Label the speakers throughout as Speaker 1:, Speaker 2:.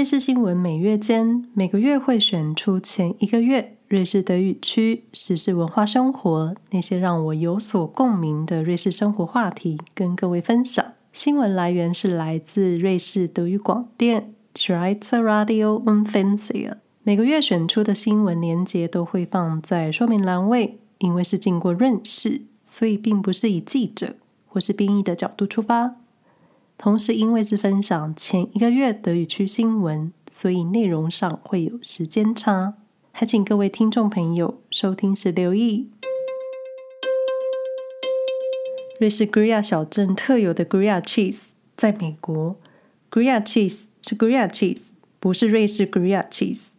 Speaker 1: 瑞士新闻每月间每个月会选出前一个月瑞士德语区时事文化生活那些让我有所共鸣的瑞士生活话题，跟各位分享。新闻来源是来自瑞士德语广电 Schweizer Radio und Fernsehen。每个月选出的新闻连接都会放在说明栏位，因为是经过润饰，所以并不是以记者或是编译的角度出发。同时，因为是分享前一个月德语区新闻，所以内容上会有时间差，还请各位听众朋友收听时留意。瑞士 Gruyère 小镇特有的 Gruyère cheese，在美国，Gruyère cheese 是 Gruyère cheese，不是瑞士 Gruyère cheese，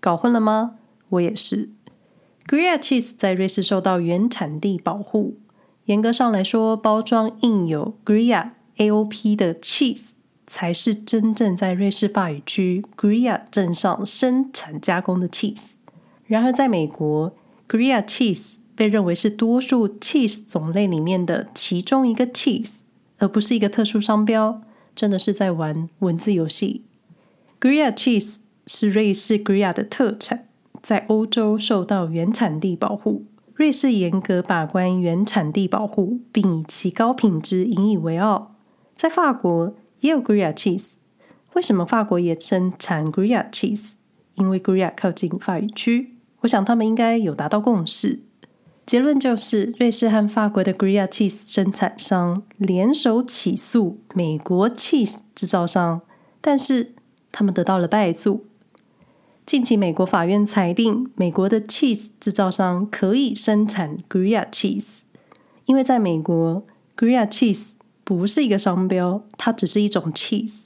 Speaker 1: 搞混了吗？我也是。Gruyère cheese 在瑞士受到原产地保护，严格上来说，包装印有 Gruyère AOP 的 cheese 才是真正在瑞士法语区 Gruyère 镇上生产加工的 cheese。然而，在美国，Gruyère cheese 被认为是多数 cheese 种类里面的其中一个 cheese，而不是一个特殊商标。真的是在玩文字游戏。Gruyère cheese 是瑞士 Gruyère 的特产，在欧洲受到原产地保护。瑞士严格把关原产地保护，并以其高品质引以为傲。在法国也有 Gruyère cheese，为什么法国也生产 Gruyère cheese？因为 Gruyère 靠近法语区，我想他们应该有达到共识。结论就是，瑞士和法国的 Gruyère cheese 生产商联手起诉美国 cheese 制造商，但是他们得到了败诉。近期，美国法院裁定，美国的 cheese 制造商可以生产 Gruyère cheese，因为在美国 Gruyère cheese 不是一个商标，它只是一种 cheese。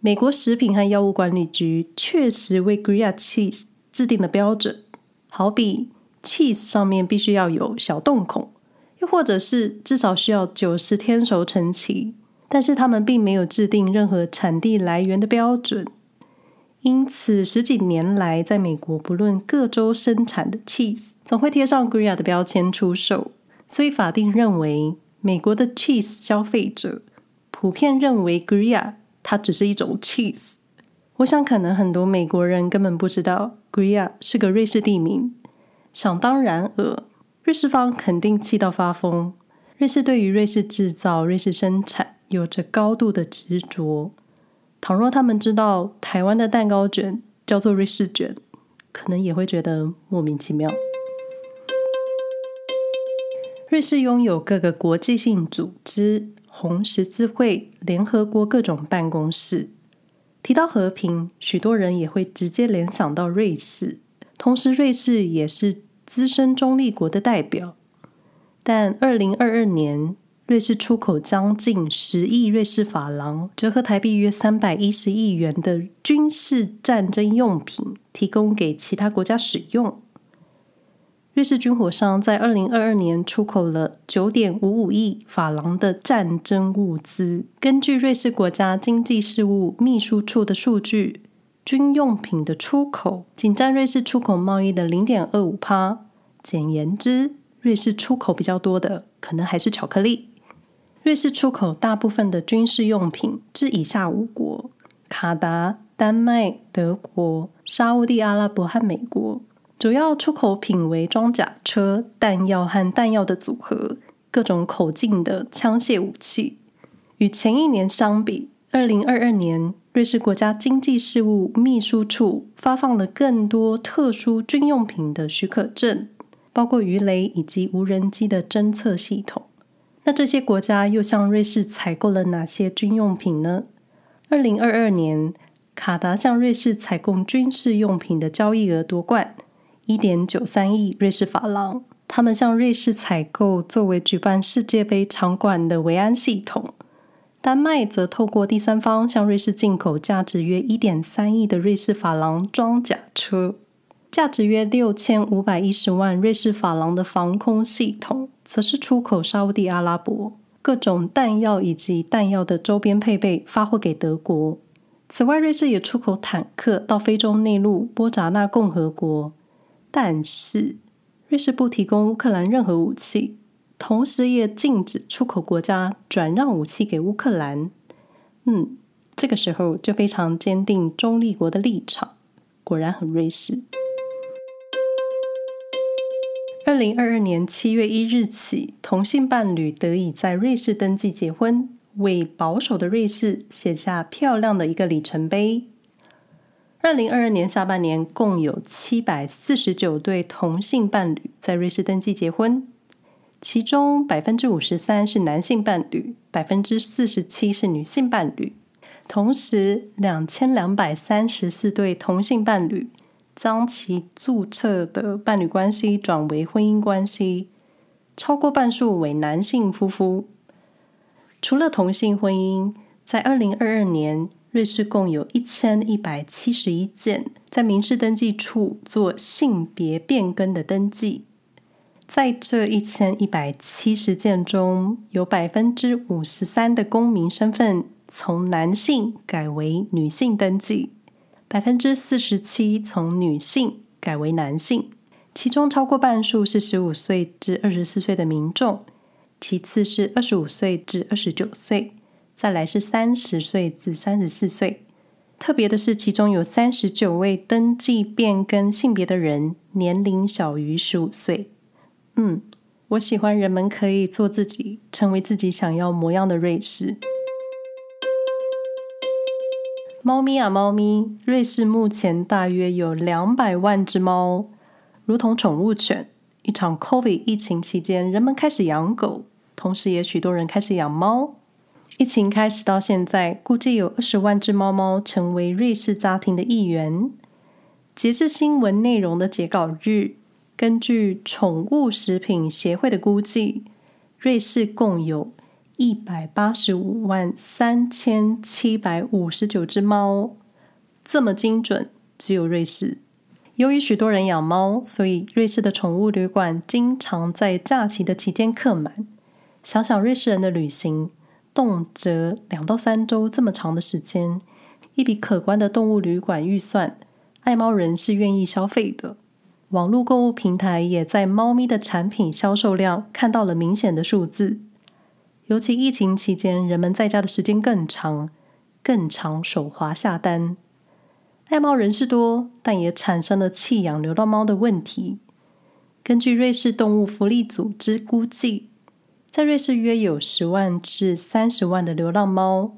Speaker 1: 美国食品和药物管理局确实为 Gruyère cheese 制定了标准，好比 cheese 上面必须要有小洞孔，又或者是至少需要九十天熟成期，但是他们并没有制定任何产地来源的标准。因此，十几年来，在美国不论各州生产的 cheese 总会贴上 Gruyère 的标签出售，所以法定认为。美国的 cheese 消费者普遍认为 Gruyère 它只是一种 cheese。我想可能很多美国人根本不知道 Gruyère 是个瑞士地名。想当然尔，瑞士方肯定气到发疯。瑞士对于瑞士制造、瑞士生产有着高度的执着。倘若他们知道台湾的蛋糕卷叫做瑞士卷，可能也会觉得莫名其妙。瑞士拥有各个国际性组织、红十字会、联合国各种办公室。提到和平，许多人也会直接联想到瑞士。同时，瑞士也是资深中立国的代表。但二零二二年，瑞士出口将近十亿瑞士法郎，折合台币约三百一十亿元的军事战争用品，提供给其他国家使用。瑞士军火商在二零二二年出口了九点五五亿法郎的战争物资。根据瑞士国家经济事务秘书处的数据，军用品的出口仅占瑞士出口贸易的零点二五帕。简言之，瑞士出口比较多的可能还是巧克力。瑞士出口大部分的军事用品至以下五国：卡达、丹麦、德国、沙乌地阿拉伯和美国。主要出口品为装甲车、弹药和弹药的组合、各种口径的枪械武器。与前一年相比，二零二二年，瑞士国家经济事务秘书处发放了更多特殊军用品的许可证，包括鱼雷以及无人机的侦测系统。那这些国家又向瑞士采购了哪些军用品呢？二零二二年，卡达向瑞士采购军事用品的交易额夺冠。一点九三亿瑞士法郎，他们向瑞士采购作为举办世界杯场馆的维安系统。丹麦则透过第三方向瑞士进口价值约一点三亿的瑞士法郎装甲车，价值约六千五百一十万瑞士法郎的防空系统，则是出口沙乌地阿拉伯各种弹药以及弹药的周边配备，发货给德国。此外，瑞士也出口坦克到非洲内陆波札那共和国。但是，瑞士不提供乌克兰任何武器，同时也禁止出口国家转让武器给乌克兰。嗯，这个时候就非常坚定中立国的立场，果然很瑞士。二零二二年七月一日起，同性伴侣得以在瑞士登记结婚，为保守的瑞士写下漂亮的一个里程碑。二零二二年下半年，共有七百四十九对同性伴侣在瑞士登记结婚，其中百分之五十三是男性伴侣，百分之四十七是女性伴侣。同时，两千两百三十四对同性伴侣将其注册的伴侣关系转为婚姻关系，超过半数为男性夫妇。除了同性婚姻，在二零二二年，瑞士共有一千一百七十一件在民事登记处做性别变更的登记。在这一千一百七十件中，有百分之五十三的公民身份，从男性改为女性登记，百分之四十七从女性改为男性，其中超过半数是十五岁至二十四岁的民众，其次是二十五岁至二十九岁，再来是三十岁至三十四岁。特别的是，其中有三十九位登记变更性别的人年龄小于十五岁。嗯，我喜欢人们可以做自己，成为自己想要模样的瑞士。猫咪啊，猫咪！瑞士目前大约有两百万只猫，如同宠物犬。一场 COVID 疫情期间，人们开始养狗，同时也许多人开始养猫。疫情开始到现在，估计有二十万只猫猫成为瑞士家庭的一员。截至新闻内容的截稿日，根据宠物食品协会的估计，瑞士共有。一百八十五万三千七百五十九只猫，这么精准，只有瑞士。由于许多人养猫，所以瑞士的宠物旅馆经常在假期的期间客满。想想瑞士人的旅行，动辄两到三周这么长的时间，一笔可观的动物旅馆预算，爱猫人是愿意消费的。网络购物平台也在猫咪的产品销售量看到了明显的数字。尤其疫情期间，人们在家的时间更长，更常手滑下单。爱猫人士多，但也产生了弃养流浪猫的问题。根据瑞士动物福利组织估计，在瑞士约有十万至三十万的流浪猫。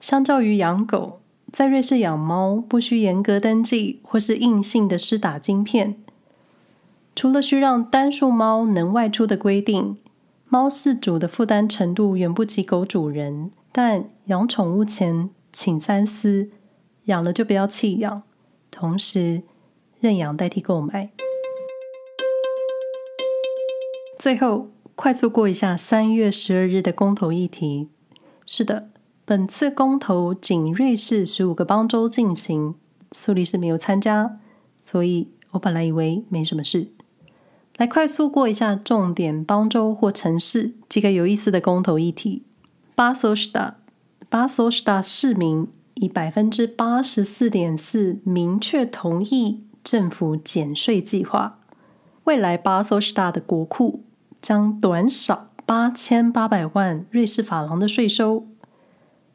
Speaker 1: 相较于养狗，在瑞士养猫不需严格登记或是硬性的施打晶片，除了需让单数猫能外出的规定。猫饲主的负担程度远不及狗主人，但养宠物前请三思，养了就不要弃养，同时认养代替购买。最后，快速过一下三月十二日的公投议题。是的，本次公投仅瑞士十五个邦州进行，苏黎世没有参加，所以我本来以为没什么事。来快速过一下重点邦州或城市几个有意思的公投议题。巴塞尔大，巴塞尔大市民以百分之八十四点四明确同意政府减税计划。未来巴塞尔大的国库将短少八千八百万瑞士法郎的税收。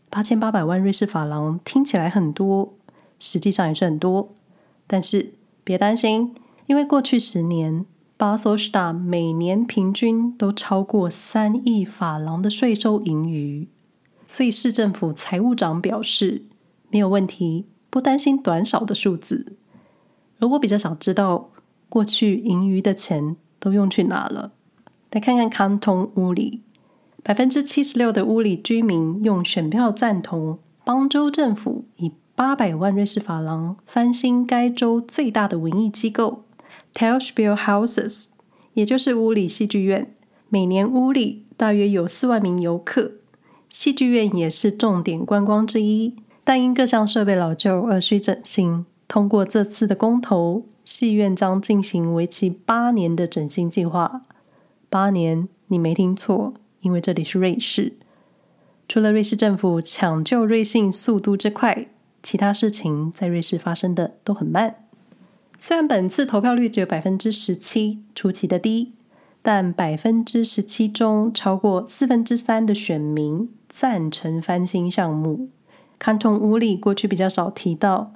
Speaker 1: 八千八百万瑞士法郎听起来很多，实际上也是很多。但是别担心，因为过去十年。巴塞尔大每年平均都超过三亿法郎的税收盈余，所以市政府财务长表示没有问题，不担心短少的数字。而我比较想知道，过去盈余的钱都用去哪了？来看看康通乌里，百分之七十六的乌里居民用选票赞同邦州政府以八百万瑞士法郎翻新该州最大的文艺机构。Schauspielhauses 也就是乌里戏剧院，每年乌里大约有四万名游客。戏剧院也是重点观光之一，但因各项设备老旧而需整新。通过这次的公投，戏院将进行为期八年的整新计划。八年，你没听错，因为这里是瑞士。除了瑞士政府抢救瑞信速度之快，其他事情在瑞士发生的都很慢。虽然本次投票率只有百分之十七，出奇的低，但百分之十七中超过四分之三的选民赞成翻新项目，坎通乌里过去比较少提到，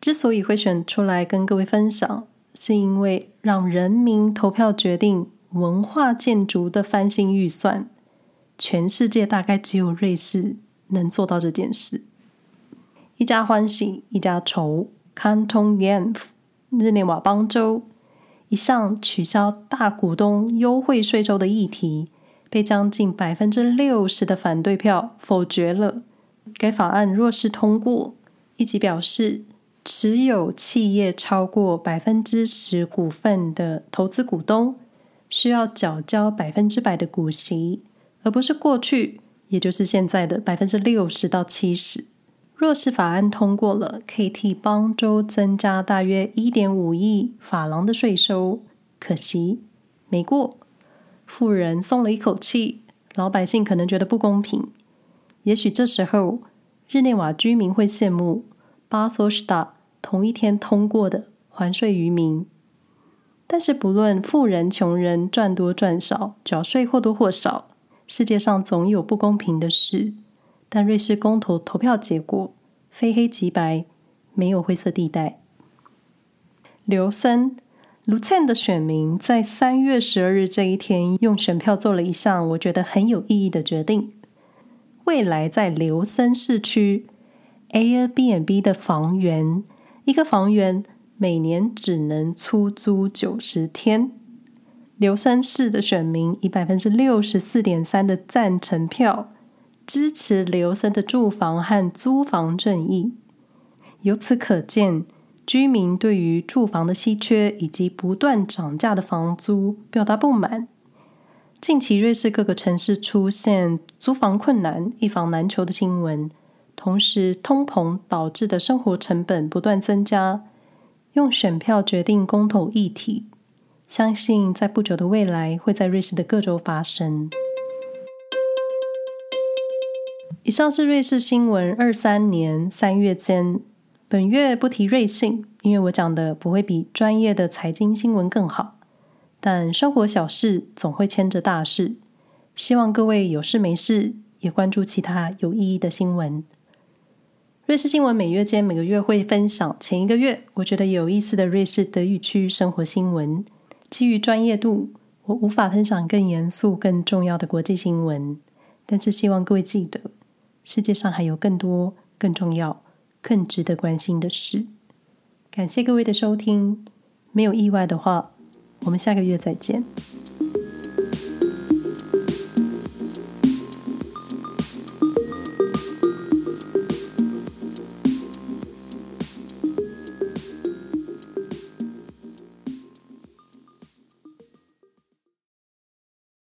Speaker 1: 之所以会选出来跟各位分享，是因为让人民投票决定文化建筑的翻新预算，全世界大概只有瑞士能做到这件事。一家欢喜一家愁，Canton Genf 日内瓦邦州，一项取消大股东优惠税收的议题，被将近百分之六十的反对票否决了。该法案若是通过，以及表示持有企业超过百分之十股份的投资股东需要缴交百分之百的股息，而不是过去，也就是现在的百分之六十到七十。若是法案通过了，可以替邦州增加大约一点五亿法郎的税收。可惜没过，富人松了一口气，老百姓可能觉得不公平。也许这时候，日内瓦居民会羡慕巴索什达同一天通过的还税于民。但是，不论富人穷人赚多赚少，缴税或多或少，世界上总有不公平的事。但瑞士公投投票结果非黑即白，没有灰色地带。刘森卢灿的选民在三月十二日这一天用选票做了一项我觉得很有意义的决定。未来在刘森市区 Airbnb 的房源，一个房源每年只能出租九十天。琉森市的选民以百分之六十四点三的赞成票支持琉森的住房和租房正义。由此可见，居民对于住房的稀缺以及不断涨价的房租表达不满。近期，瑞士各个城市出现租房困难、一房难求的新闻，同时通膨导致的生活成本不断增加。用选票决定公投议题，相信在不久的未来会在瑞士的各州发生。以上是瑞士新闻二三年三月间，本月不提瑞信，因为我讲的不会比专业的财经新闻更好。但生活小事总会牵着大事，希望各位有事没事也关注其他有意义的新闻。瑞士新闻每月间每个月会分享前一个月我觉得有意思的瑞士德语区生活新闻。基于专业度，我无法分享更严肃、更重要的国际新闻，但是希望各位记得，世界上还有更多、更重要、更值得关心的事。感谢各位的收听，没有意外的话。我们下个月再见。